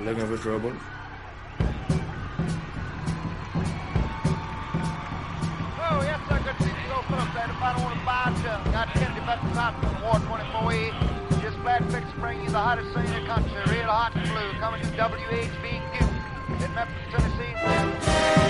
Leg of Trouble. Oh, yes, Ward 24E. Just glad to bring you the hottest thing in the country. Real hot and blue. Coming to WHBQ in Memphis, Tennessee.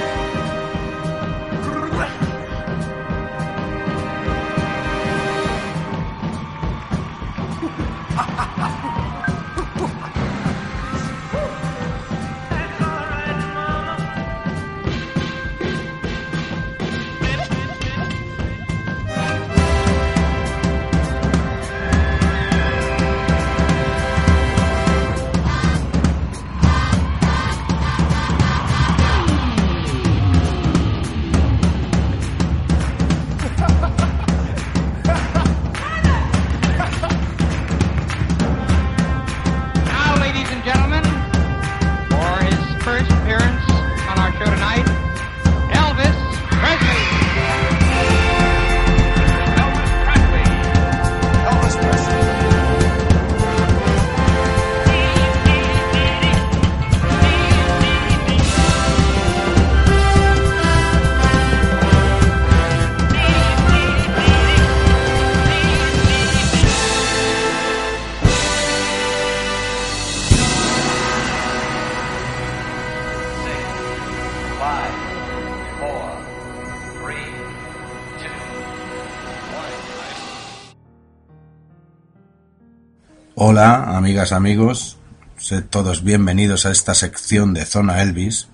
Hola, amigas, amigos. Sed todos bienvenidos a esta sección de Zona Elvis,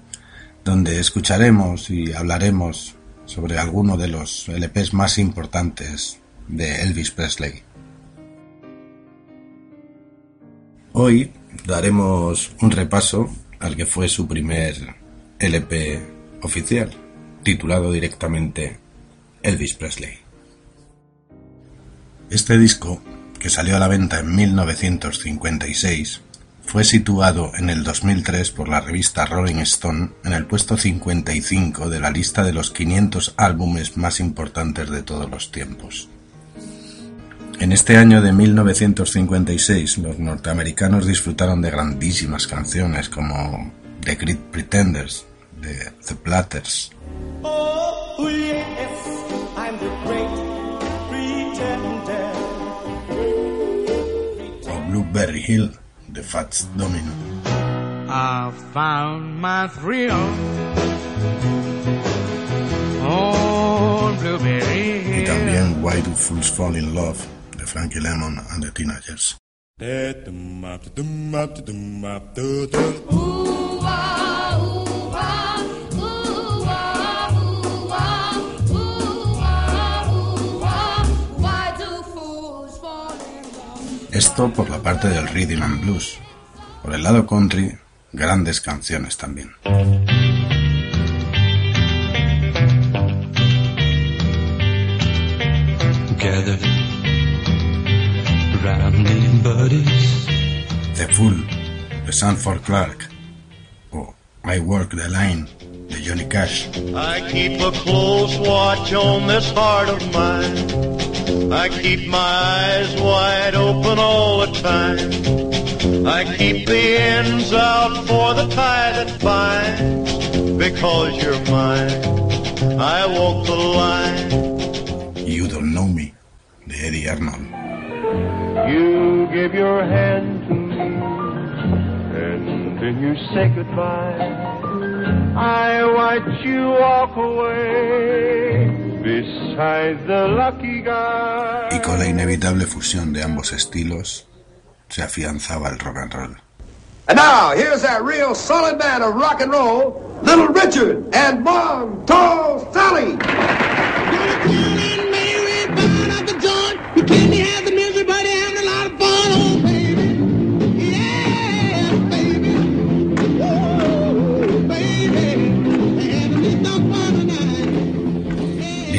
donde escucharemos y hablaremos sobre alguno de los LPs más importantes de Elvis Presley. Hoy daremos un repaso al que fue su primer LP oficial, titulado directamente Elvis Presley. Este disco, que salió a la venta en 1956, fue situado en el 2003 por la revista Rolling Stone en el puesto 55 de la lista de los 500 álbumes más importantes de todos los tiempos. En este año de 1956, los norteamericanos disfrutaron de grandísimas canciones como The Great Pretenders, de The Platters, Oh, yes, I'm the great Blueberry Hill, de Fats Domino. I found my thrill on Blueberry y Hill. también Why Do Fools Fall in Love, de Frankie Lemon and the Teenagers. Esto por la parte del rhythm and blues. Por el lado country, grandes canciones también. round buddies. The Fool, de Sanford Clark, o I Work the Line, de Johnny Cash. I keep a close watch on this heart of mine. I keep my eyes wide open all the time. I keep the ends out for the tie that binds. Because you're mine, I walk the line. You Don't Know Me, de Eddie Arnold. You give your hand to me, and then you say goodbye. I watch you walk away beside the lucky guy. Y con la inevitable fusión de ambos estilos, se afianzaba el rock and roll. And now, here's that real solid man of rock and roll, Little Richard and Montel Sally.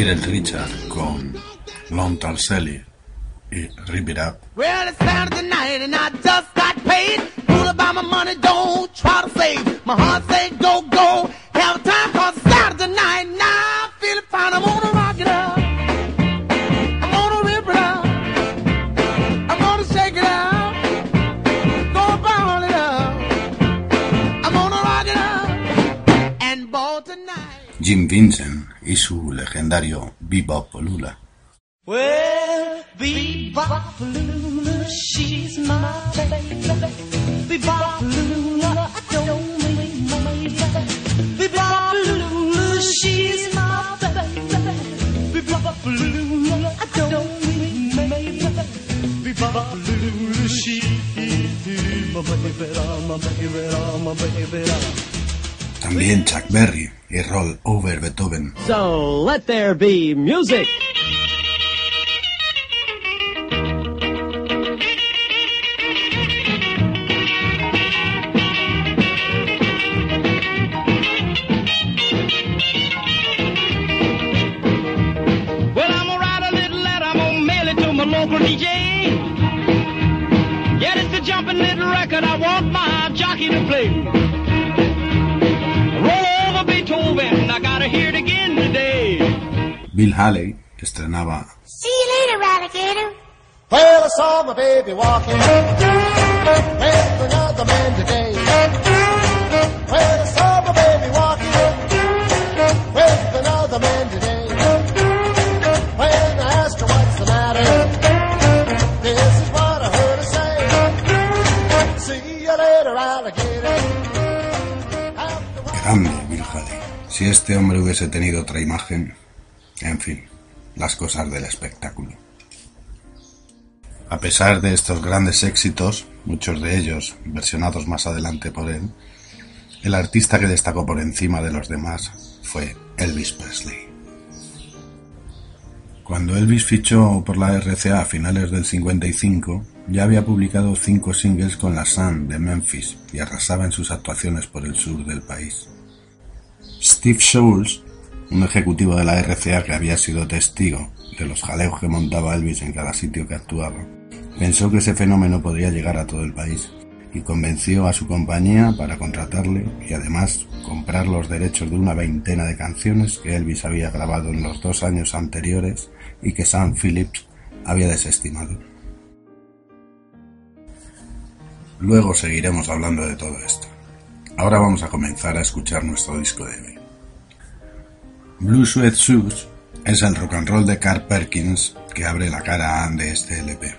Little Richard con Tall Sally, y Rip It Up. Well, it's Saturday night and I just got paid. Fool about my money, don't try to save. My heart say go, go. Have a time cause Saturday night. Now I'm feeling fine, I'm on a rock it up. Jim Vincent y su legendario Bebop Lula. Well, Bebop Lula, she's my baby. Bebop Lula, I don't mean my baby. Bebop Lula, she's my baby. Bebop Lula, I don't mean my baby. Bebop Lula, she's my baby, my baby, my baby. También Chuck Berry y Roll Over Beethoven. So let there be music. Well, Bill Haley estrenaba See you later, alligator. Well, I saw my baby walking with another man today. Well, I saw my baby walking with another man today. When I asked her what's the matter, this is what I heard her say. See you later, alligator. Grande Bill Haley. Si este hombre hubiese tenido otra imagen, en fin, las cosas del espectáculo. A pesar de estos grandes éxitos, muchos de ellos versionados más adelante por él, el artista que destacó por encima de los demás fue Elvis Presley. Cuando Elvis fichó por la RCA a finales del 55, ya había publicado cinco singles con la Sun de Memphis y arrasaba en sus actuaciones por el sur del país. Steve Schultz, un ejecutivo de la RCA que había sido testigo de los jaleos que montaba Elvis en cada sitio que actuaba, pensó que ese fenómeno podría llegar a todo el país y convenció a su compañía para contratarle y además comprar los derechos de una veintena de canciones que Elvis había grabado en los dos años anteriores y que Sam Phillips había desestimado. Luego seguiremos hablando de todo esto. Ahora vamos a comenzar a escuchar nuestro disco de hoy. Blue Sweat Shoes es el rock and roll de Carl Perkins que abre la cara de este LP.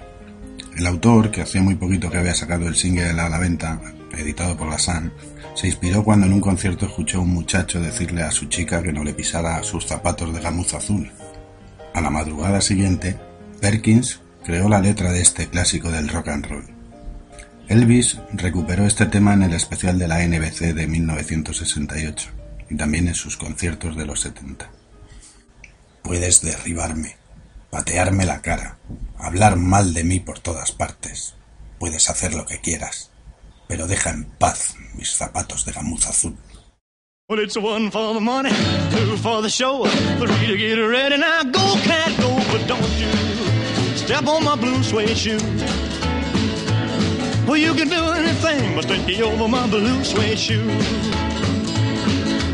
El autor, que hacía muy poquito que había sacado el single a la venta, editado por la Sun, se inspiró cuando en un concierto escuchó a un muchacho decirle a su chica que no le pisara sus zapatos de gamuza azul. A la madrugada siguiente, Perkins creó la letra de este clásico del rock and roll. Elvis recuperó este tema en el especial de la NBC de 1968 y también en sus conciertos de los 70. Puedes derribarme, patearme la cara, hablar mal de mí por todas partes. Puedes hacer lo que quieras, pero deja en paz mis zapatos de gamuza azul. Well, it's one for the money, two for the show, three to get ready. Now go, cat, go, but don't you step on my blue suede shoe. Well, you can do anything but take over my blue suede shoe.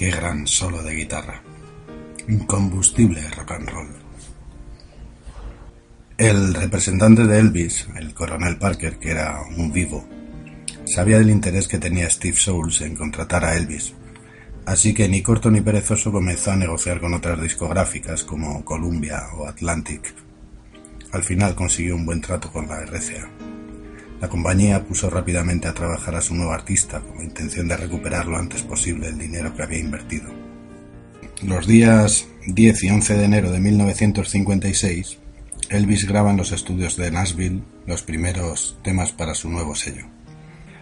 Qué gran solo de guitarra. Incombustible rock and roll. El representante de Elvis, el coronel Parker, que era un vivo, sabía del interés que tenía Steve Souls en contratar a Elvis, así que ni corto ni perezoso comenzó a negociar con otras discográficas como Columbia o Atlantic. Al final consiguió un buen trato con la RCA. La compañía puso rápidamente a trabajar a su nuevo artista con la intención de recuperar lo antes posible el dinero que había invertido. Los días 10 y 11 de enero de 1956, Elvis graba en los estudios de Nashville los primeros temas para su nuevo sello.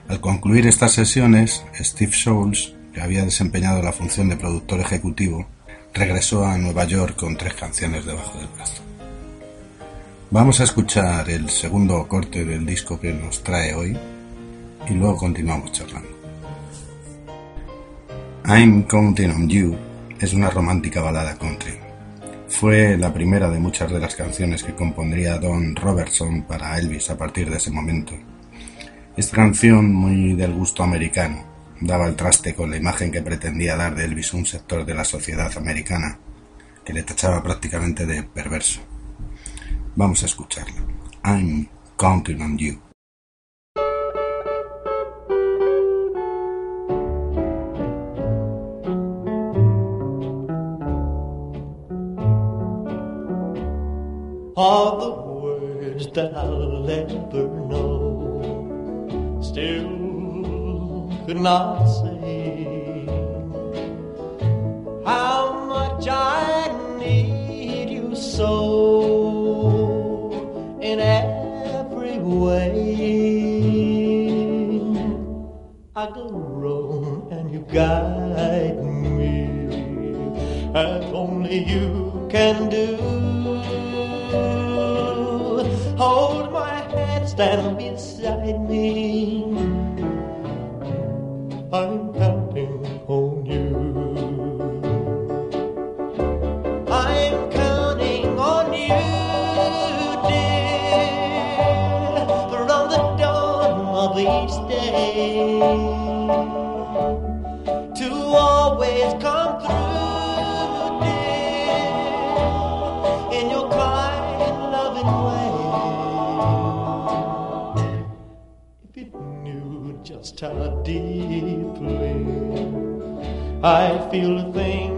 Al concluir estas sesiones, Steve Souls, que había desempeñado la función de productor ejecutivo, regresó a Nueva York con tres canciones debajo del brazo. Vamos a escuchar el segundo corte del disco que nos trae hoy y luego continuamos charlando. I'm Counting on You es una romántica balada country. Fue la primera de muchas de las canciones que compondría Don Robertson para Elvis a partir de ese momento. Esta canción, muy del gusto americano, daba el traste con la imagen que pretendía dar de Elvis un sector de la sociedad americana, que le tachaba prácticamente de perverso. Vamos a escucharla. I'm counting on you. All the words that I'll ever know still could not say how much I every way. I go wrong and you guide me as only you can do. Hold my hand, stand beside me. I'm knew just how deeply. I feel the things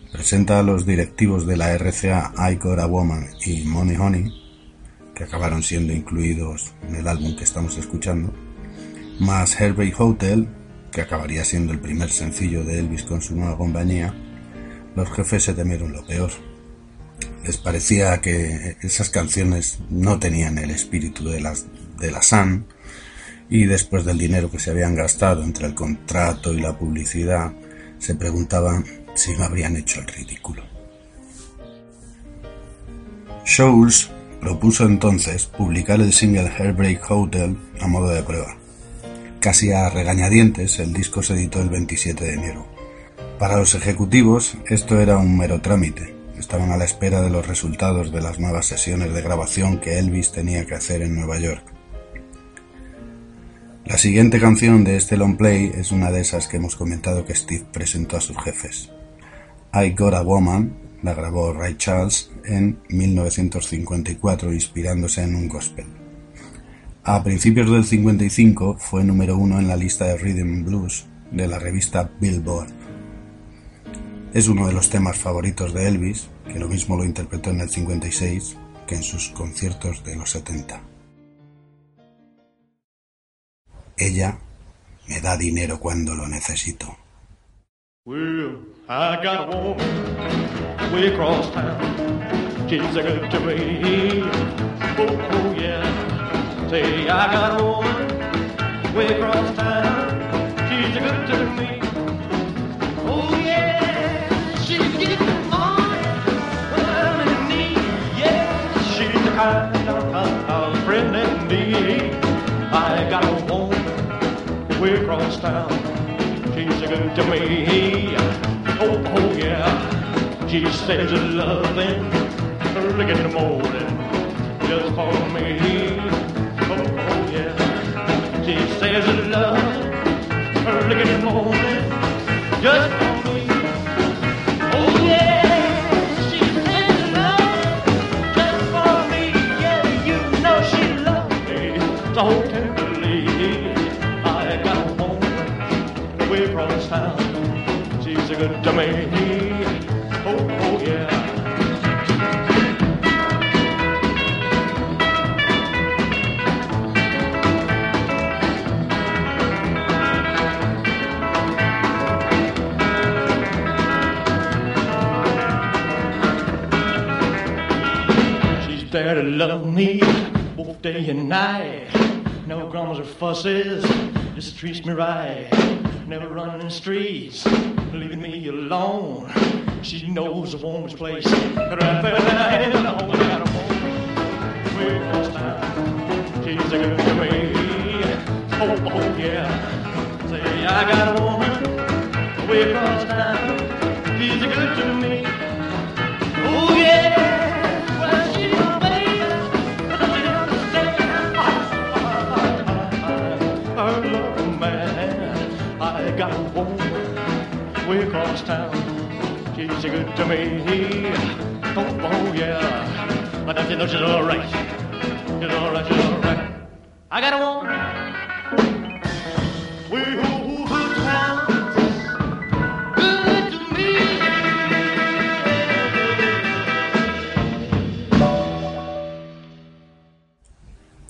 presenta a los directivos de la RCA I a Woman y Money Honey, que acabaron siendo incluidos en el álbum que estamos escuchando, más Heartbreak Hotel, que acabaría siendo el primer sencillo de Elvis con su nueva compañía, los jefes se temieron lo peor. Les parecía que esas canciones no tenían el espíritu de las de la Sun y después del dinero que se habían gastado entre el contrato y la publicidad, se preguntaban si no habrían hecho el ridículo. Shows propuso entonces publicar el single Heartbreak Hotel a modo de prueba. Casi a regañadientes, el disco se editó el 27 de enero. Para los ejecutivos, esto era un mero trámite. estaban a la espera de los resultados de las nuevas sesiones de grabación que Elvis tenía que hacer en Nueva York. La siguiente canción de este long play es una de esas que hemos comentado que Steve presentó a sus jefes. I Got a Woman la grabó Ray Charles en 1954 inspirándose en un gospel. A principios del 55 fue número uno en la lista de Rhythm Blues de la revista Billboard. Es uno de los temas favoritos de Elvis, que lo mismo lo interpretó en el 56 que en sus conciertos de los 70. Ella me da dinero cuando lo necesito. Well, I got a woman way across town. She's a good to me. Oh, oh, yeah. Say, I got a woman way across town. She's a good to me. Oh, yeah. She's getting on I'm in need. Yeah, she's the kind of, of, of friend in. I got a woman way across town. Good to me. Oh, oh yeah. She says loving early in the morning just for me. Oh, oh yeah. She says love early in the morning just oh yeah she said love just for me. Oh yeah. Across town. She's a good to me. Oh, oh yeah. She's there to love me both day and night. No grumbles or fusses, just treats me right. Never running the streets, leaving me alone. She knows a woman's place. Right there, I am. Oh, I got a woman way across town. She's a good to me. Oh, oh, yeah. Say, I got a woman way across town. Way across town. She's good to me. Oh, oh yeah. But you know she's all right? She's all right, she's all right. I got a woman. Good to me.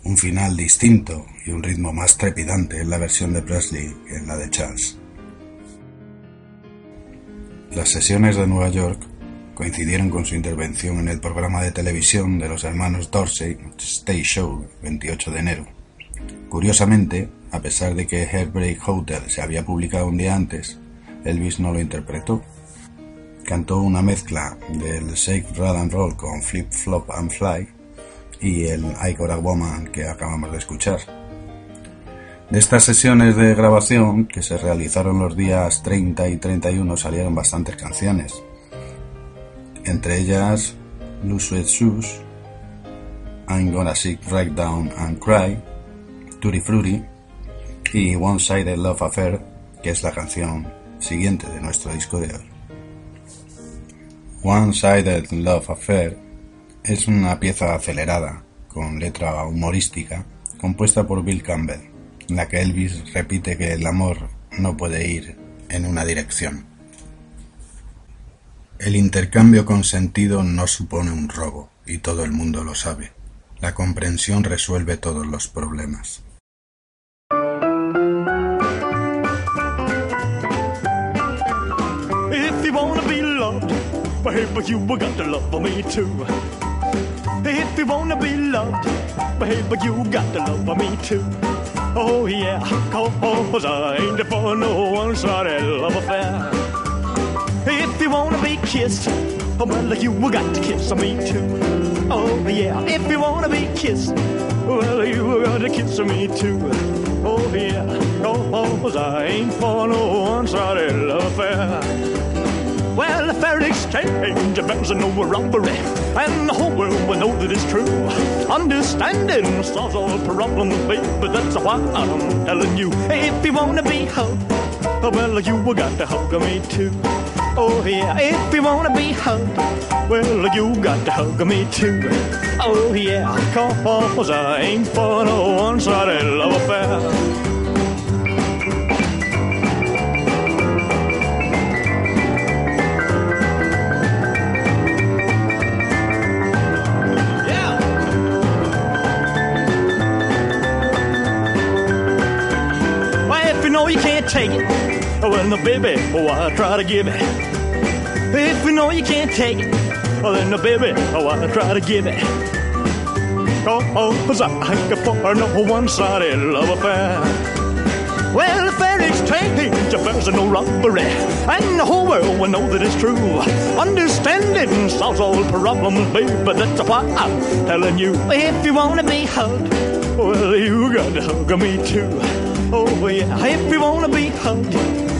Un final distinto y un ritmo más trepidante en la versión de Presley que en la de Charles. Las sesiones de Nueva York coincidieron con su intervención en el programa de televisión de los hermanos Dorsey, Stay Show, 28 de enero. Curiosamente, a pesar de que Heartbreak Hotel se había publicado un día antes, Elvis no lo interpretó. Cantó una mezcla del Shake, Rattle and Roll con Flip, Flop and Fly y el I Got a Woman que acabamos de escuchar. De estas sesiones de grabación que se realizaron los días 30 y 31 salieron bastantes canciones, entre ellas Blue Sweat Shoes, I'm Gonna Sit Right Down and Cry, Tutti Frutti y One Sided Love Affair, que es la canción siguiente de nuestro disco de hoy. One Sided Love Affair es una pieza acelerada, con letra humorística, compuesta por Bill Campbell, la que Elvis repite que el amor no puede ir en una dirección. El intercambio consentido no supone un robo, y todo el mundo lo sabe. La comprensión resuelve todos los problemas. Oh yeah, cause I ain't for no one-sided love affair. If you wanna be kissed, well, you got to kiss on me too. Oh yeah, if you wanna be kissed, well, you got to kiss on me too. Oh yeah, cause I ain't for no one-sided love affair. Well, a fair exchange bears no robbery, and the whole world will know that it's true. Understanding solves all problems, baby. That's why I'm telling you, if you wanna be hugged, well, you got to hug me too. Oh yeah, if you wanna be hugged, well, you got to hug me too. Oh yeah, cause I ain't for no one-sided love affair. No, baby, oh, I try to give it. If you know you can't take it, well, then, no, baby, oh, I try to give it. Oh, oh cause I ain't for no one-sided love affair. Well, a fair exchange affairs are no robbery, and the whole world will know that it's true. Understanding solves all problems, baby. That's why I'm telling you, if you wanna be hugged, well, you got to hug me too. Oh yeah, if you wanna be hugged,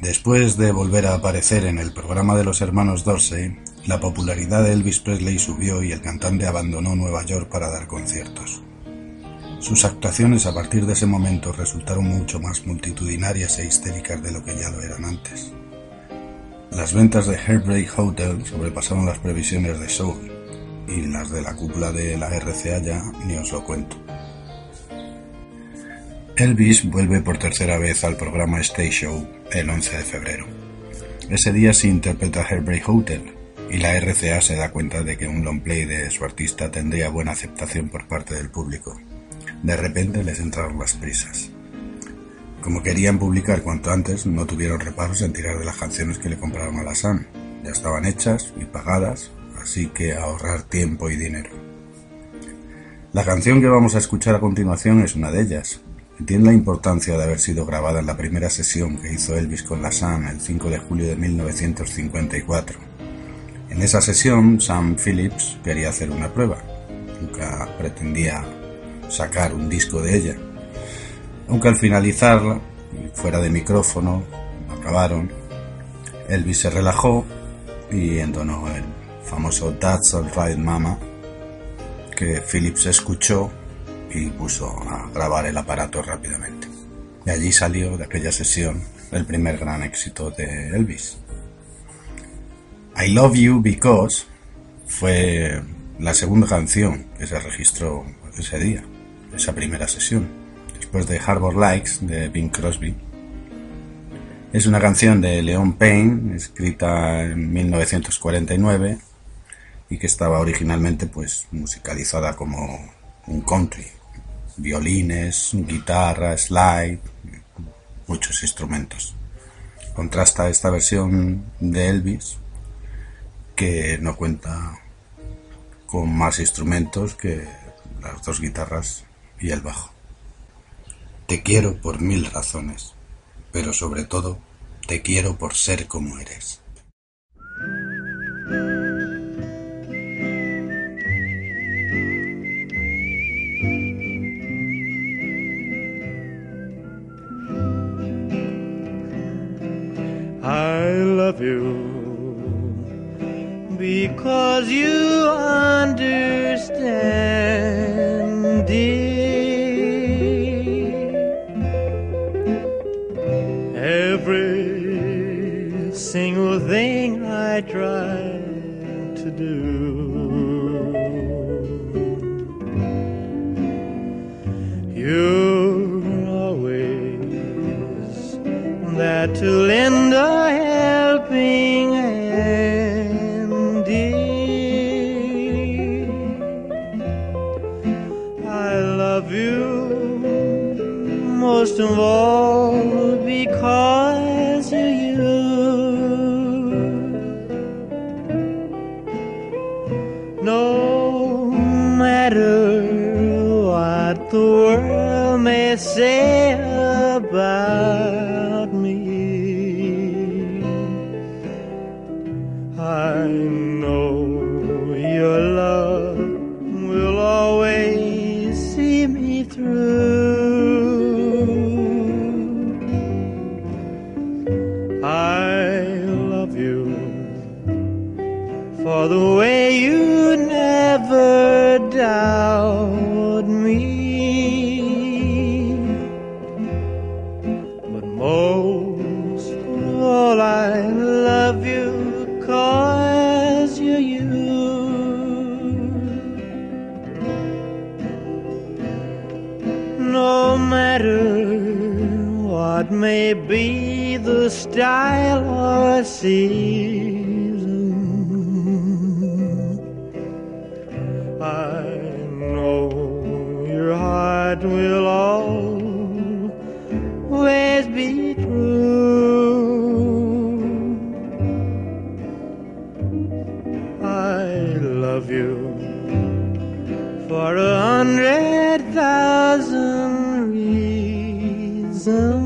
Después de volver a aparecer en el programa de los hermanos Dorsey, la popularidad de Elvis Presley subió y el cantante abandonó Nueva York para dar conciertos. Sus actuaciones a partir de ese momento resultaron mucho más multitudinarias e histéricas de lo que ya lo eran antes. Las ventas de Heartbreak Hotel sobrepasaron las previsiones de Soul y las de la cúpula de la RCA ya ni os lo cuento. Elvis vuelve por tercera vez al programa Stay Show el 11 de febrero. Ese día se interpreta Heartbreak Hotel y la RCA se da cuenta de que un long play de su artista tendría buena aceptación por parte del público. De repente les entraron las prisas. Como querían publicar cuanto antes, no tuvieron reparos en tirar de las canciones que le compraron a la Sun. Ya estaban hechas y pagadas, así que ahorrar tiempo y dinero. La canción que vamos a escuchar a continuación es una de ellas. Tiene la importancia de haber sido grabada en la primera sesión que hizo Elvis con la Sun el 5 de julio de 1954. En esa sesión, Sam Phillips quería hacer una prueba. Nunca pretendía sacar un disco de ella. Aunque al finalizarla, fuera de micrófono, acabaron, Elvis se relajó y entonó el famoso That's Alright Mama, que Phillips escuchó y puso a grabar el aparato rápidamente. Y allí salió de aquella sesión el primer gran éxito de Elvis. I Love You Because fue la segunda canción que se registró ese día, esa primera sesión, después de Harbor Likes de Bing Crosby. Es una canción de Leon Payne, escrita en 1949 y que estaba originalmente pues musicalizada como un country, violines, guitarra, slide, muchos instrumentos. Contrasta esta versión de Elvis que no cuenta con más instrumentos que las dos guitarras y el bajo. Te quiero por mil razones, pero sobre todo te quiero por ser como eres. I love you because you understand, dear. Every single thing I try to do. You're always there to lend most of season, I know your heart will always be true. I love you for a hundred thousand reasons.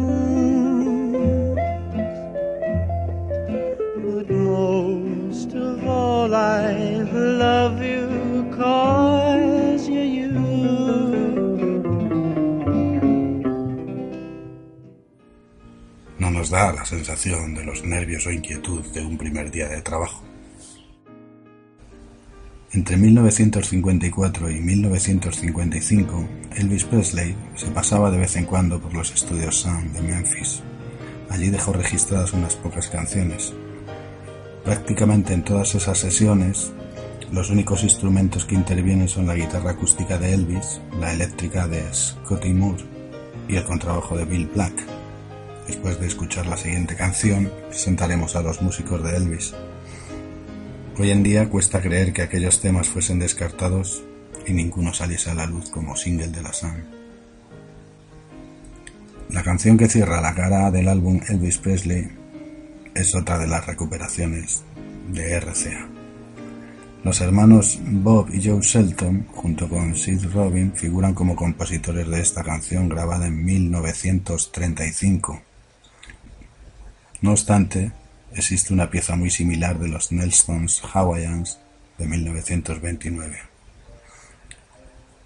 Nos da la sensación de los nervios o inquietud de un primer día de trabajo. Entre 1954 y 1955, Elvis Presley se pasaba de vez en cuando por los estudios Sun de Memphis. Allí dejó registradas unas pocas canciones. Prácticamente en todas esas sesiones, los únicos instrumentos que intervienen son la guitarra acústica de Elvis, la eléctrica de Scotty Moore y el contrabajo de Bill Black. Después de escuchar la siguiente canción, presentaremos a los músicos de Elvis. Hoy en día cuesta creer que aquellos temas fuesen descartados y ninguno saliese a la luz como single de la Sun. La canción que cierra la cara del álbum Elvis Presley es otra de las recuperaciones de RCA. Los hermanos Bob y Joe Shelton, junto con Sid Robin, figuran como compositores de esta canción grabada en 1935. No obstante, existe una pieza muy similar de los Nelson's Hawaiians de 1929.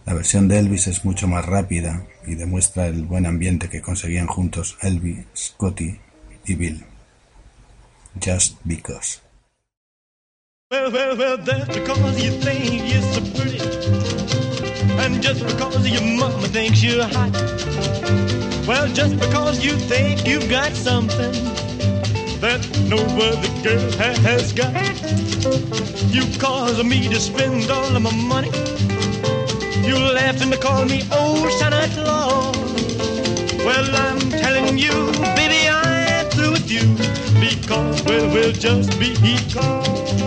La versión de Elvis es mucho más rápida y demuestra el buen ambiente que conseguían juntos Elvis, Scotty y Bill. Just because. Well, just because you think you've got something that no other girl ha- has got. You cause me to spend all of my money. You laughed and call me old Santa Claus. Well, I'm telling you, baby, I'm through with you. Because, well, well, just be because.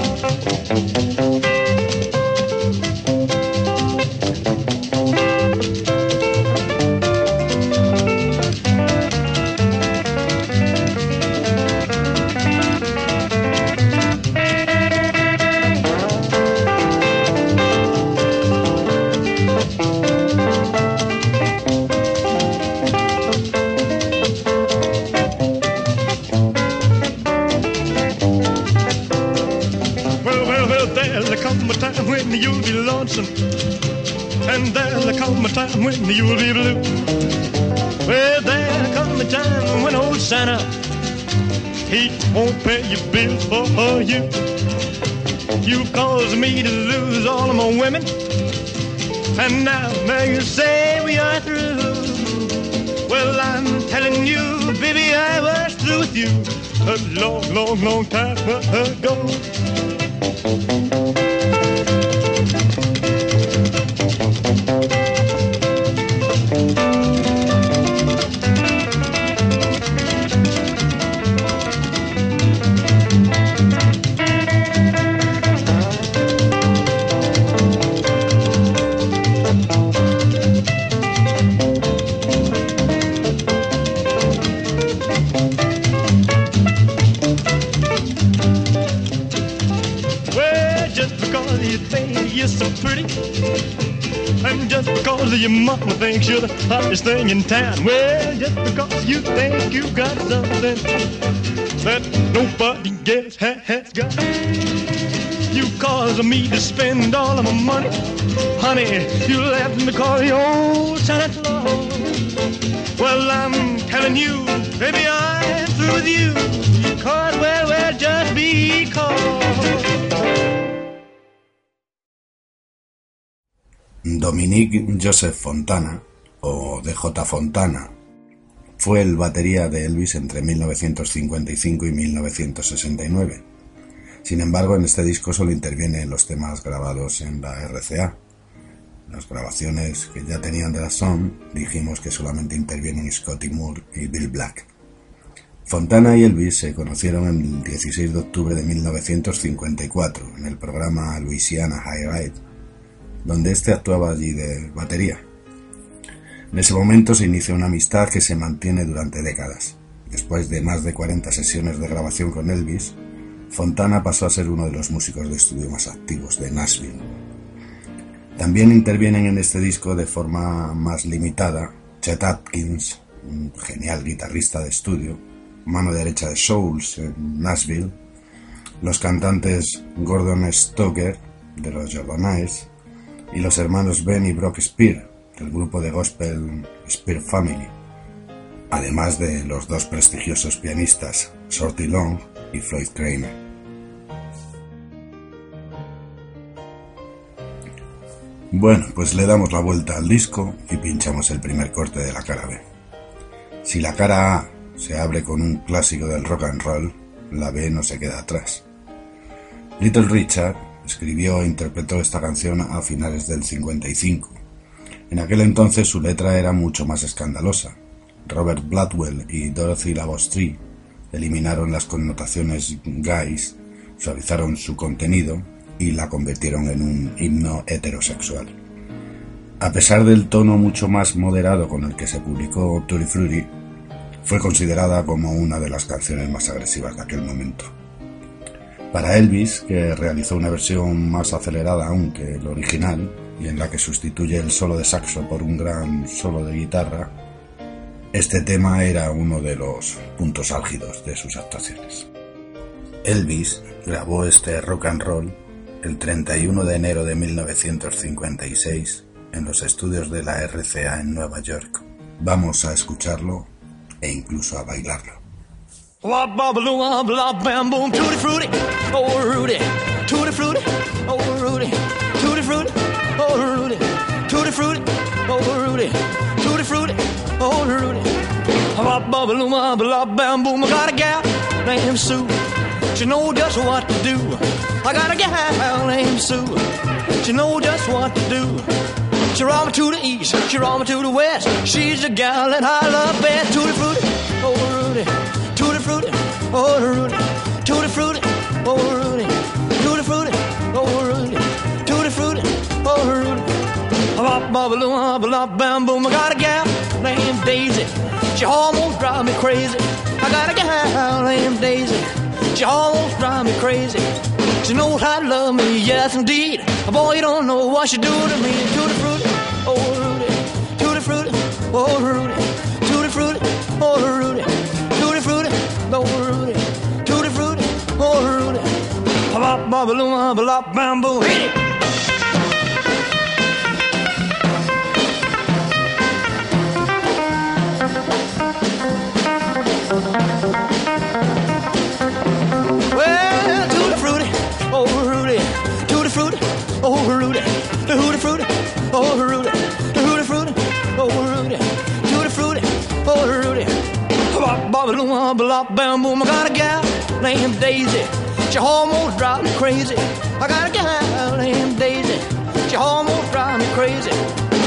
And there'll come a time when you'll be blue. Well, there'll come a time when old Santa, he won't pay your bills for you. You caused me to lose all of my women. And now, now you say we are through. Well, I'm telling you, baby, I was through with you a long, long, long time ago. Your mama thinks you're the hottest thing in town. Well, just because you think you got something that nobody else ha- has got. You caused me to spend all of my money. Honey, you left me call your old Santa Claus. Well, I'm telling you, baby, I'm through with you. Cause, well, well, just because. Dominique Joseph Fontana, o DJ Fontana, fue el batería de Elvis entre 1955 y 1969. Sin embargo, en este disco solo interviene en los temas grabados en la RCA. Las grabaciones que ya tenían de la Song dijimos que solamente intervienen Scotty Moore y Bill Black. Fontana y Elvis se conocieron el 16 de octubre de 1954 en el programa Louisiana High Ride, donde este actuaba allí de batería. En ese momento se inició una amistad que se mantiene durante décadas. Después de más de 40 sesiones de grabación con Elvis, Fontana pasó a ser uno de los músicos de estudio más activos de Nashville. También intervienen en este disco de forma más limitada Chet Atkins, un genial guitarrista de estudio, mano derecha de Souls en Nashville, los cantantes Gordon Stoker de los Jordanaires y los hermanos Ben y Brock Spear del grupo de gospel Spear Family, además de los dos prestigiosos pianistas Shorty Long y Floyd Kramer. Bueno, pues le damos la vuelta al disco y pinchamos el primer corte de la cara B. Si la cara A se abre con un clásico del rock and roll, la B no se queda atrás. Little Richard escribió e interpretó esta canción a finales del 55. En aquel entonces su letra era mucho más escandalosa. Robert Bladwell y Dorothy Lavostry eliminaron las connotaciones gays, suavizaron su contenido y la convirtieron en un himno heterosexual. A pesar del tono mucho más moderado con el que se publicó Tutti Frutti, fue considerada como una de las canciones más agresivas de aquel momento. Para Elvis, que realizó una versión más acelerada aún que el original, y en la que sustituye el solo de saxo por un gran solo de guitarra, este tema era uno de los puntos álgidos de sus actuaciones. Elvis grabó este rock and roll el 31 de enero de 1956 en los estudios de la RCA en Nueva York. Vamos a escucharlo e incluso a bailarlo. Wop bobble wop lop bam boom tutti frutti oh Rudy. Tutti frutti oh Rudy. Tutti frutti oh Rudy. Tutti frutti oh Rudy. Tutti frutti oh Rudy. Wop bobble wop lop bam boom I got a gal named Sue. She know just what to do. I got a gal named Sue. She know just what to do. She roll me to the east she roll me to the west. She's the gal that I love best tutti frutti oh Rudy oh Rudy, tutti frutti, oh Rudy, tutti frutti, oh Rudy, tutti frutti, oh Rudy. Bop bop bop bop bam boom. I got a gal named Daisy. She almost drive me crazy. I got a gal named Daisy. She almost drive me crazy. She knows how to love me, yes indeed. Boy, you don't know what she do to me. Tutti frutti, oh Rudy, tutti frutti, oh Rudy, tutti frutti, oh Rudy. Bop bop bop bamboo. Well, oh Rudy, oh Rudy, tutti frutti, oh Rudy, tutti frutti, oh Rudy, oh Rudy. Bop. I got a gal named Daisy. She almost drives me crazy. I got a gal named Daisy. She almost drives me crazy.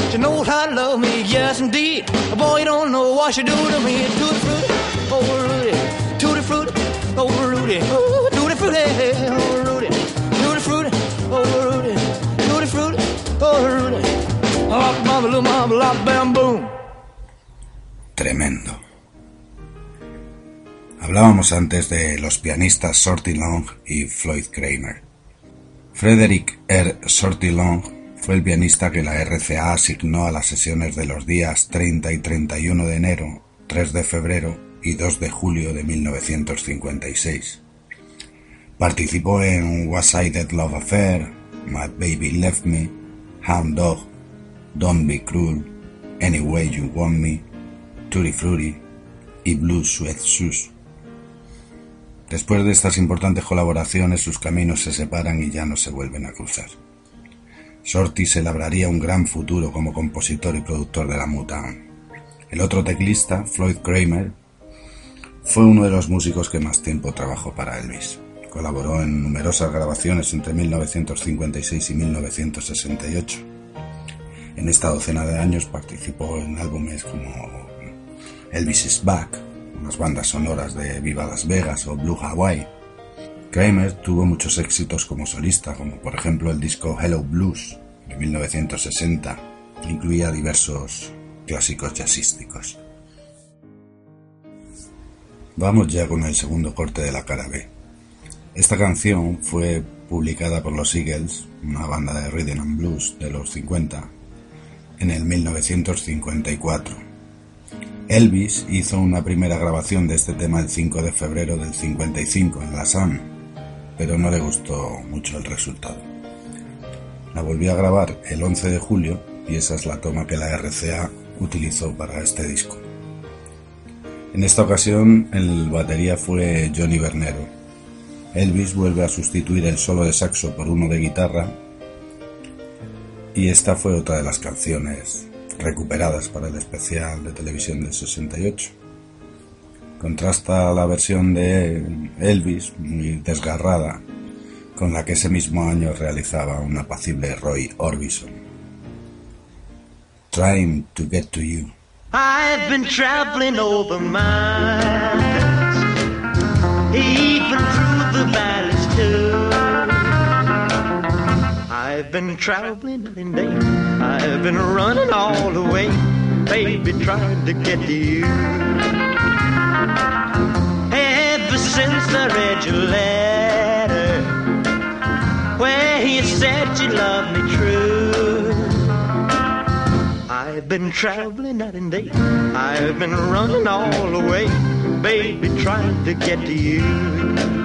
She knows how to love me, yes indeed. Boy, you don't know what she do to me. Tutti frutti, oh Rudy. Tutti frutti, oh Rudy. Oh, tutti frutti, oh Rudy. Tutti frutti, oh Rudy. Tutti frutti, oh Rudy. Bop, bop, bop, bop, bam, boom. Tremendo. Hablábamos antes de los pianistas Shorty Long y Floyd Kramer. Frederick R. Shorty Long fue el pianista que la RCA asignó a las sesiones de los días 30 y 31 de enero, 3 de febrero y 2 de julio de 1956. Participó en That Love Affair, My Baby Left Me, Hound Dog, Don't Be Cruel, Any Way You Want Me, Tutti Frutti y Blue Sweat Shoes. Después de estas importantes colaboraciones, sus caminos se separan y ya no se vuelven a cruzar. Shorty se labraría un gran futuro como compositor y productor de la Motown. El otro teclista, Floyd Kramer, fue uno de los músicos que más tiempo trabajó para Elvis. Colaboró en numerosas grabaciones entre 1956 y 1968. En esta docena de años participó en álbumes como Elvis is Back, unas bandas sonoras de Viva Las Vegas o Blue Hawaii. Kramer tuvo muchos éxitos como solista, como por ejemplo el disco Hello Blues de 1960, que incluía diversos clásicos jazzísticos. Vamos ya con el segundo corte de la cara B. Esta canción fue publicada por los Eagles, una banda de rhythm and blues de los 50, en el 1954. Elvis hizo una primera grabación de este tema el 5 de febrero del 55 en la Sun, pero no le gustó mucho el resultado. La volvió a grabar el 11 de julio y esa es la toma que la RCA utilizó para este disco. En esta ocasión el batería fue Johnny Bernero. Elvis vuelve a sustituir el solo de saxo por uno de guitarra y esta fue otra de las canciones recuperadas para el especial de televisión del 68. Contrasta la versión de Elvis, muy desgarrada, con la que ese mismo año realizaba un apacible Roy Orbison. Trying to get to you. Been traveling and day. I've been running all the way, baby, trying to get to you. Ever since I read your letter, where you said you loved me true. I've been traveling night and day. I've been running all the way, baby, trying to get to you.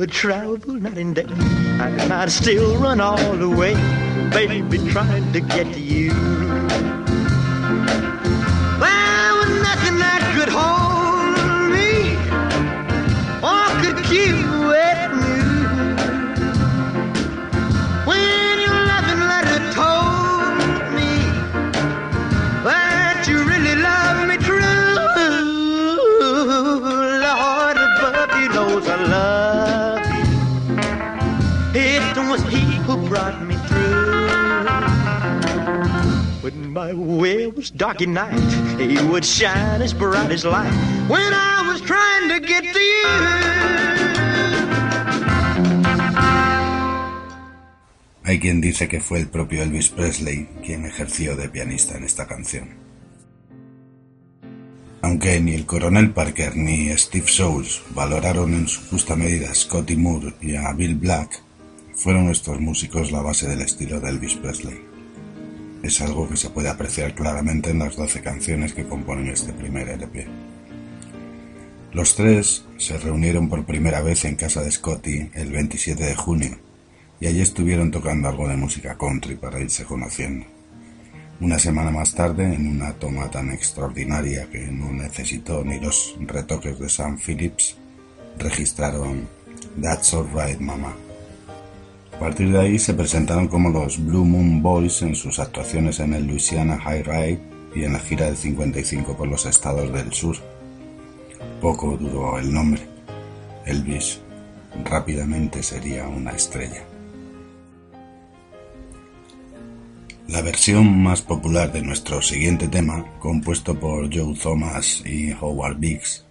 would travel night and day, and I'd still run all the way, baby, trying to get to you. There was nothing that could hold me or could keep with me. When your loving letter told me that you really love me true, Lord above you knows I love brought me through. When my way was dark at night, He would shine as bright as light. Hay quien dice que fue el propio Elvis Presley quien ejerció de pianista en esta canción. Aunque ni el coronel Parker ni Steve Souls valoraron en su justa medida a Scotty Moore y a Bill Black, fueron estos músicos la base del estilo de Elvis Presley. Es algo que se puede apreciar claramente en las 12 canciones que componen este primer LP. Los tres se reunieron por primera vez en casa de Scotty el 27 de junio y allí estuvieron tocando algo de música country para irse conociendo. Una semana más tarde, en una toma tan extraordinaria que no necesitó ni los retoques de Sam Phillips, registraron That's Alright Mama. A partir de ahí se presentaron como los Blue Moon Boys en sus actuaciones en el Louisiana High Ride y en la gira del 55 por los estados del sur. Poco duró el nombre. Elvis rápidamente sería una estrella. La versión más popular de nuestro siguiente tema, compuesto por Joe Thomas y Howard Biggs,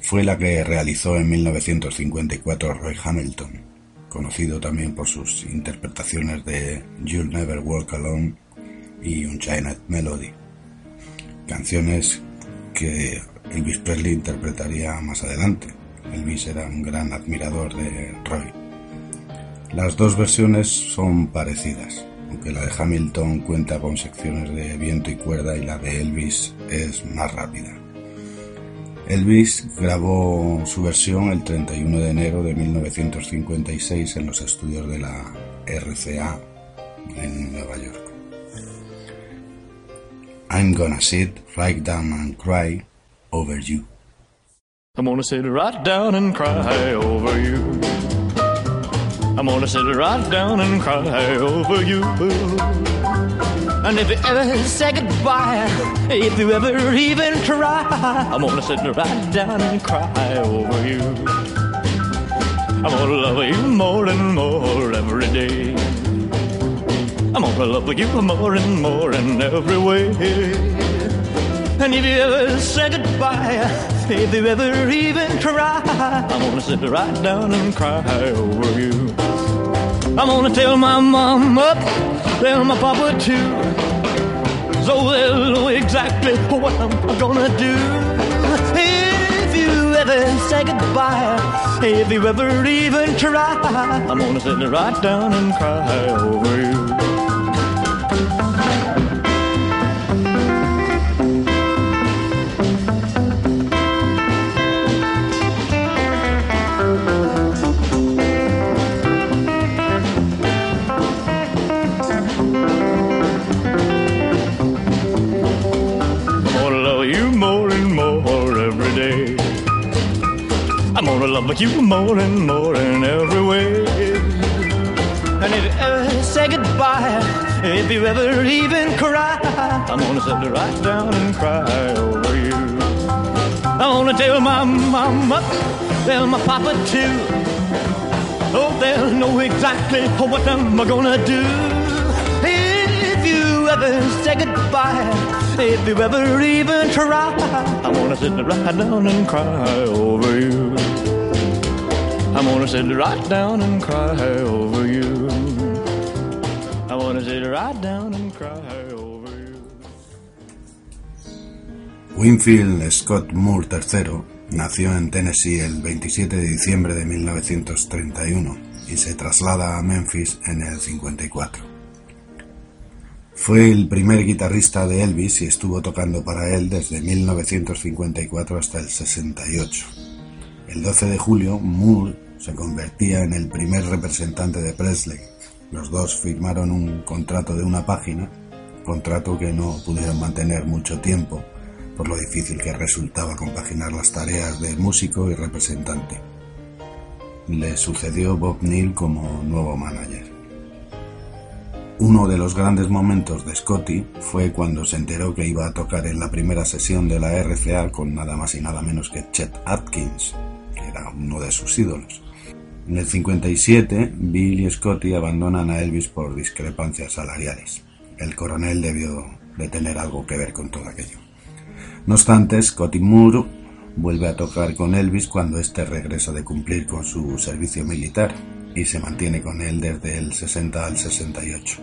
fue la que realizó en 1954 Roy Hamilton, conocido también por sus interpretaciones de You'll Never Walk Alone y Unchained Melody, canciones que Elvis Presley interpretaría más adelante. Elvis era un gran admirador de Roy. Las dos versiones son parecidas, aunque la de Hamilton cuenta con secciones de viento y cuerda y la de Elvis es más rápida. Elvis grabó su versión el 31 de enero de 1956 en los estudios de la RCA en Nueva York. I'm gonna sit right down and cry over you. I'm gonna sit right down and cry over you. I'm gonna sit right down and cry over you. And if you ever say goodbye, if you ever even try, I'm gonna sit right down and cry over you. I'm gonna love you more and more every day. I'm gonna love you more and more in every way. And if you ever say goodbye, if you ever even try, I'm gonna sit right down and cry over you. I'm gonna tell my mom tell my papa too, so they'll know exactly what I'm gonna do. If you ever say goodbye, if you ever even try, I'm gonna sit right down and cry over you. Gonna love you more and more in every way. And if you ever say goodbye, if you ever even cry, I'm gonna sit right down and cry over you. I'm gonna tell my mama, tell my papa too. Oh, they'll know exactly what I'm gonna do. If you ever say goodbye, if you ever even try, I'm gonna sit right down and cry over you. Gonna sit right down and cry over you. I wanna sit right down and cry over you. Winfield Scott Moore III nació en Tennessee el 27 de diciembre de 1931 y se traslada a Memphis en el 54. Fue el primer guitarrista de Elvis y estuvo tocando para él desde 1954 hasta el 68. El 12 de julio, Moore se convertía en el primer representante de Presley. Los dos firmaron un contrato de una página, contrato que no pudieron mantener mucho tiempo por lo difícil que resultaba compaginar las tareas de músico y representante. Le sucedió Bob Neal como nuevo manager. Uno de los grandes momentos de Scotty fue cuando se enteró que iba a tocar en la primera sesión de la RCA con nada más y nada menos que Chet Atkins, que era uno de sus ídolos. En el 57, Bill y Scotty abandonan a Elvis por discrepancias salariales. El coronel debió de tener algo que ver con todo aquello. No obstante, Scotty Moore vuelve a tocar con Elvis cuando éste regresa de cumplir con su servicio militar y se mantiene con él desde el 60 al 68.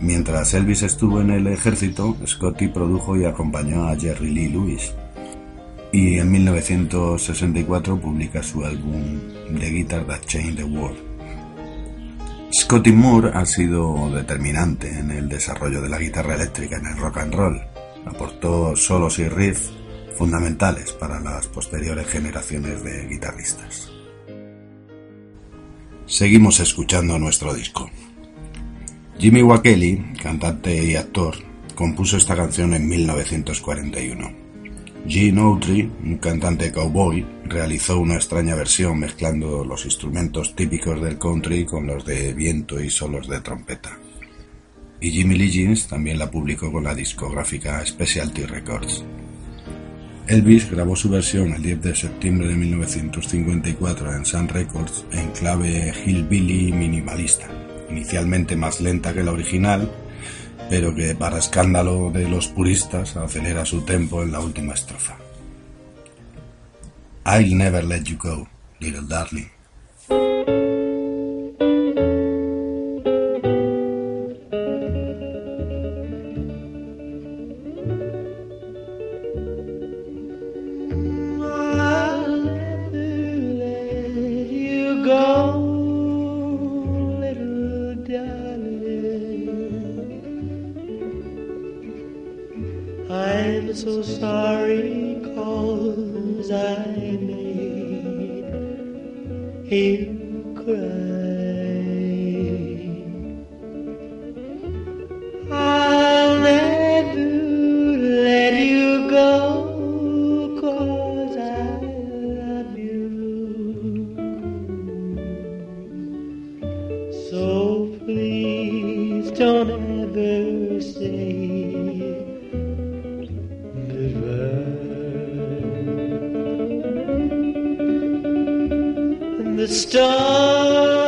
Mientras Elvis estuvo en el ejército, Scotty produjo y acompañó a Jerry Lee Lewis. Y en 1964 publica su álbum The Guitar That Changed the World. Scotty Moore ha sido determinante en el desarrollo de la guitarra eléctrica en el rock and roll. Aportó solos y riffs fundamentales para las posteriores generaciones de guitarristas. Seguimos escuchando nuestro disco. Jimmy Wakeli, cantante y actor, compuso esta canción en 1941. Gene Autry, un cantante cowboy, realizó una extraña versión mezclando los instrumentos típicos del country con los de viento y solos de trompeta. Y Jimmy Lee Jeans también la publicó con la discográfica Specialty Records. Elvis grabó su versión el 10 de septiembre de 1954 en Sun Records en clave hillbilly minimalista, inicialmente más lenta que la original, pero que para escándalo de los puristas acelera su tempo en la última estrofa. I'll never let you go, little darling. star.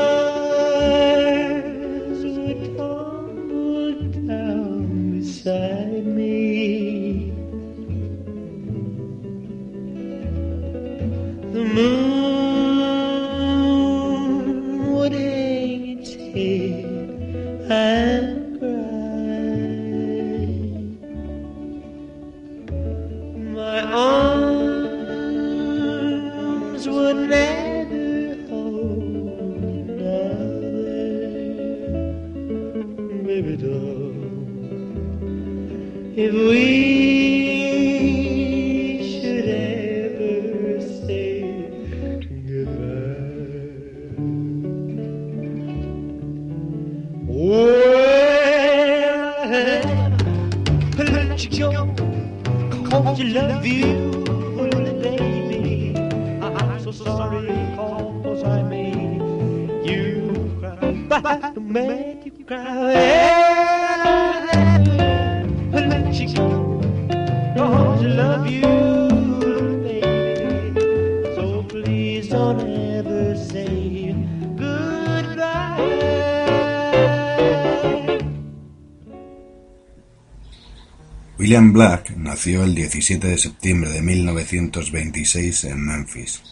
Nació el 17 de septiembre de 1926 en Memphis.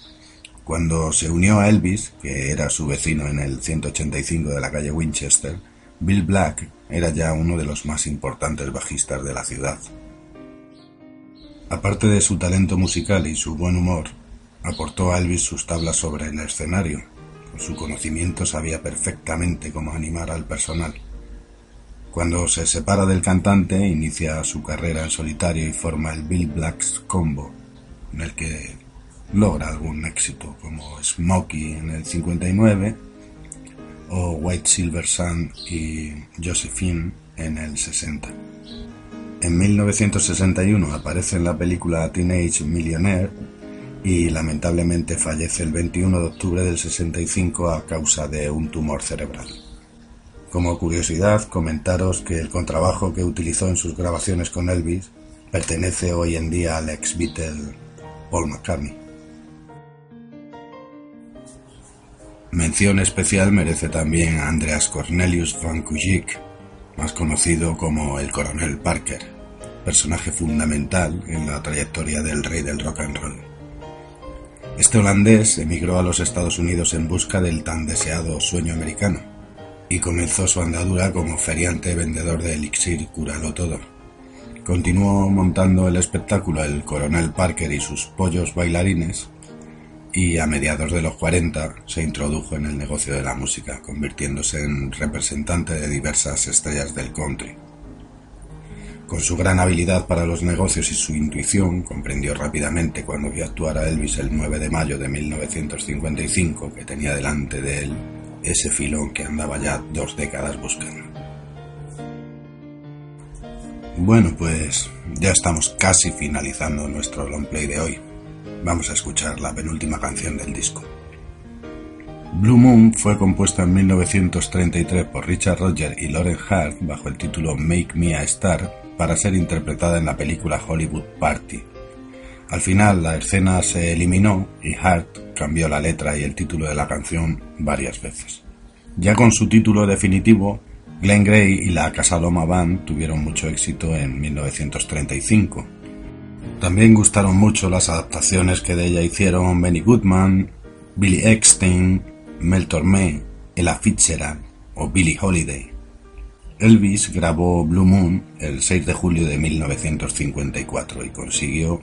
Cuando se unió a Elvis, que era su vecino en el 185 de la calle Winchester, Bill Black era ya uno de los más importantes bajistas de la ciudad. Aparte de su talento musical y su buen humor, aportó a Elvis sus tablas sobre el escenario. Con su conocimiento sabía perfectamente cómo animar al personal. Cuando se separa del cantante, inicia su carrera en solitario y forma el Bill Black's Combo, en el que logra algún éxito como Smokey en el 59 o White Silver Sun y Josephine en el 60. En 1961 aparece en la película Teenage Millionaire y lamentablemente fallece el 21 de octubre del 65 a causa de un tumor cerebral. Como curiosidad, comentaros que el contrabajo que utilizó en sus grabaciones con Elvis pertenece hoy en día al ex Beatle Paul McCartney. Mención especial merece también a Andreas Cornelius Van Kuijik, más conocido como el Coronel Parker, personaje fundamental en la trayectoria del rey del rock and roll. Este holandés emigró a los Estados Unidos en busca del tan deseado sueño americano y comenzó su andadura como feriante vendedor de elixir curalo todo. Continuó montando el espectáculo El Coronel Parker y sus pollos bailarines y a mediados de los 40 se introdujo en el negocio de la música, convirtiéndose en representante de diversas estrellas del country. Con su gran habilidad para los negocios y su intuición, comprendió rápidamente cuando vio actuar a Elvis el 9 de mayo de 1955 que tenía delante de él ese filón que andaba ya dos décadas buscando. Bueno, pues ya estamos casi finalizando nuestro long play de hoy. Vamos a escuchar la penúltima canción del disco. Blue Moon fue compuesta en 1933 por Richard Rogers y Lauren Hart bajo el título Make Me a Star para ser interpretada en la película Hollywood Party al final la escena se eliminó y Hart cambió la letra y el título de la canción varias veces. Ya con su título definitivo, Glenn Gray y la Casa Loma Band tuvieron mucho éxito en 1935. También gustaron mucho las adaptaciones que de ella hicieron Benny Goodman, Billy Eckstein, Mel Tormé, Ella Fitzgerald o Billie Holiday. Elvis grabó Blue Moon el 6 de julio de 1954 y consiguió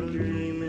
dream.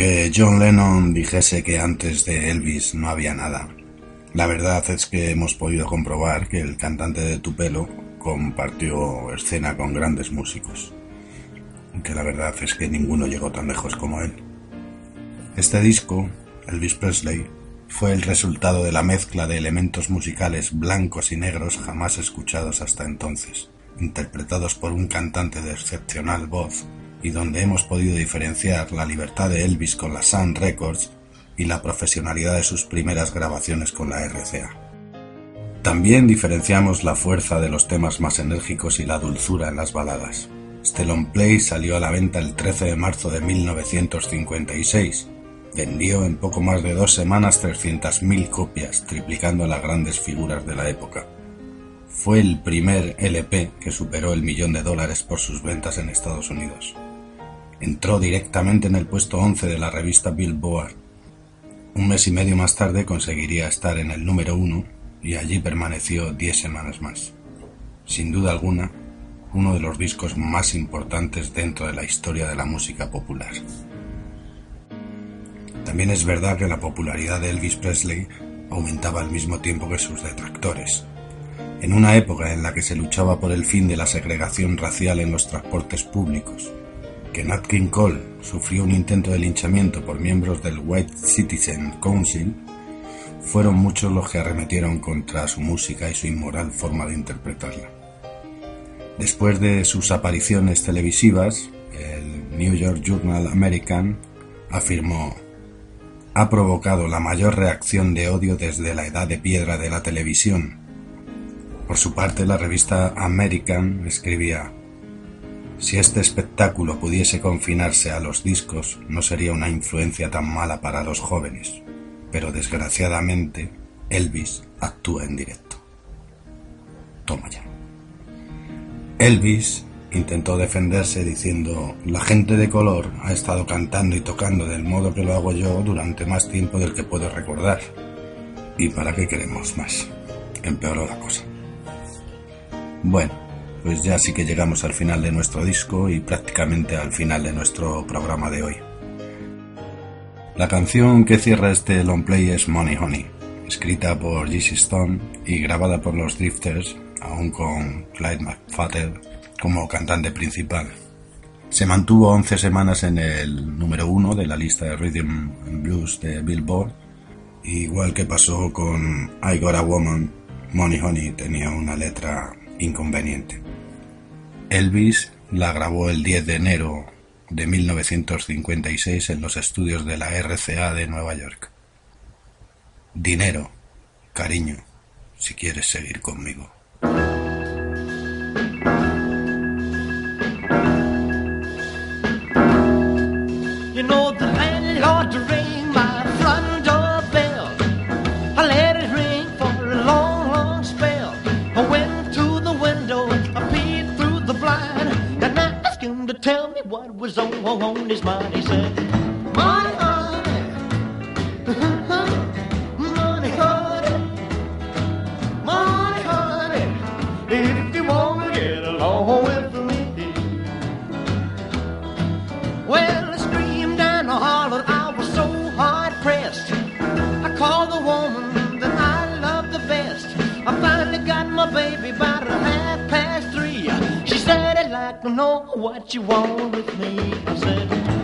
Aunque John Lennon dijese que antes de Elvis no había nada, la verdad es que hemos podido comprobar que el cantante de Tupelo compartió escena con grandes músicos, aunque la verdad es que ninguno llegó tan lejos como él. Este disco, Elvis Presley, fue el resultado de la mezcla de elementos musicales blancos y negros jamás escuchados hasta entonces, interpretados por un cantante de excepcional voz y donde hemos podido diferenciar la libertad de Elvis con la Sun Records y la profesionalidad de sus primeras grabaciones con la RCA. También diferenciamos la fuerza de los temas más enérgicos y la dulzura en las baladas. Long play salió a la venta el 13 de marzo de 1956. Vendió en poco más de dos semanas 300.000 copias, triplicando las grandes figuras de la época. Fue el primer LP que superó el millón de dólares por sus ventas en Estados Unidos. Entró directamente en el puesto 11 de la revista Billboard. Un mes y medio más tarde conseguiría estar en el número 1 y allí permaneció 10 semanas más. Sin duda alguna, uno de los discos más importantes dentro de la historia de la música popular. También es verdad que la popularidad de Elvis Presley aumentaba al mismo tiempo que sus detractores. En una época en la que se luchaba por el fin de la segregación racial en los transportes públicos, que Nat King Cole sufrió un intento de linchamiento por miembros del White Citizen Council, fueron muchos los que arremetieron contra su música y su inmoral forma de interpretarla. Después de sus apariciones televisivas, el New York Journal American afirmó ha provocado la mayor reacción de odio desde la edad de piedra de la televisión. Por su parte, la revista American escribía si este espectáculo pudiese confinarse a los discos, no sería una influencia tan mala para los jóvenes, pero desgraciadamente Elvis actúa en directo. Toma ya. Elvis intentó defenderse diciendo la gente de color ha estado cantando y tocando del modo que lo hago yo durante más tiempo del que puedo recordar. ¿Y para qué queremos más? Empeoró la cosa. Bueno, pues ya sí que llegamos al final de nuestro disco y prácticamente al final de nuestro programa de hoy. La canción que cierra este long play es Money Honey, escrita por Jesse Stone y grabada por los Drifters, aún con Clyde McFadden como cantante principal. Se mantuvo 11 semanas en el número uno de la lista de Rhythm and Blues de Billboard, igual que pasó con I Got a Woman, Money Honey tenía una letra inconveniente. Elvis la grabó el 10 de enero de 1956 en los estudios de la RCA de Nueva York. Dinero, cariño, si quieres seguir conmigo. his money, said know what you want with me. I said,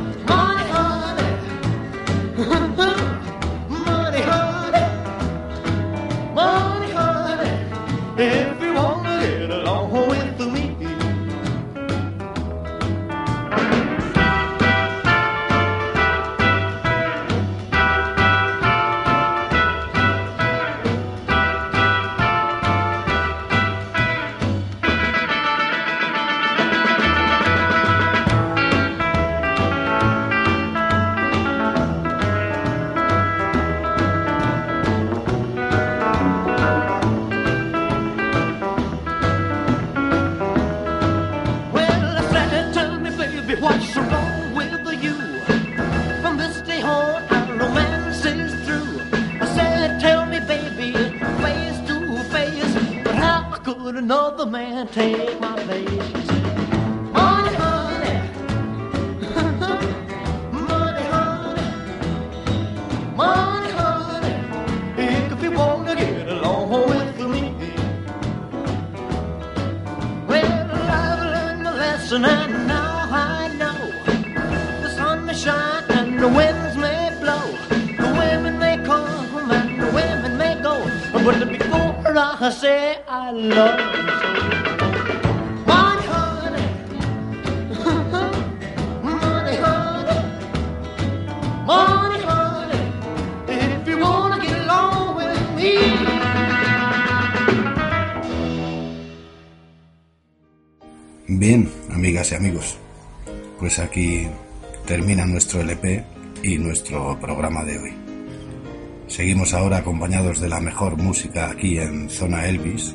Seguimos ahora acompañados de la mejor música aquí en Zona Elvis.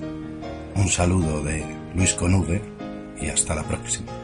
Un saludo de Luis Conude y hasta la próxima.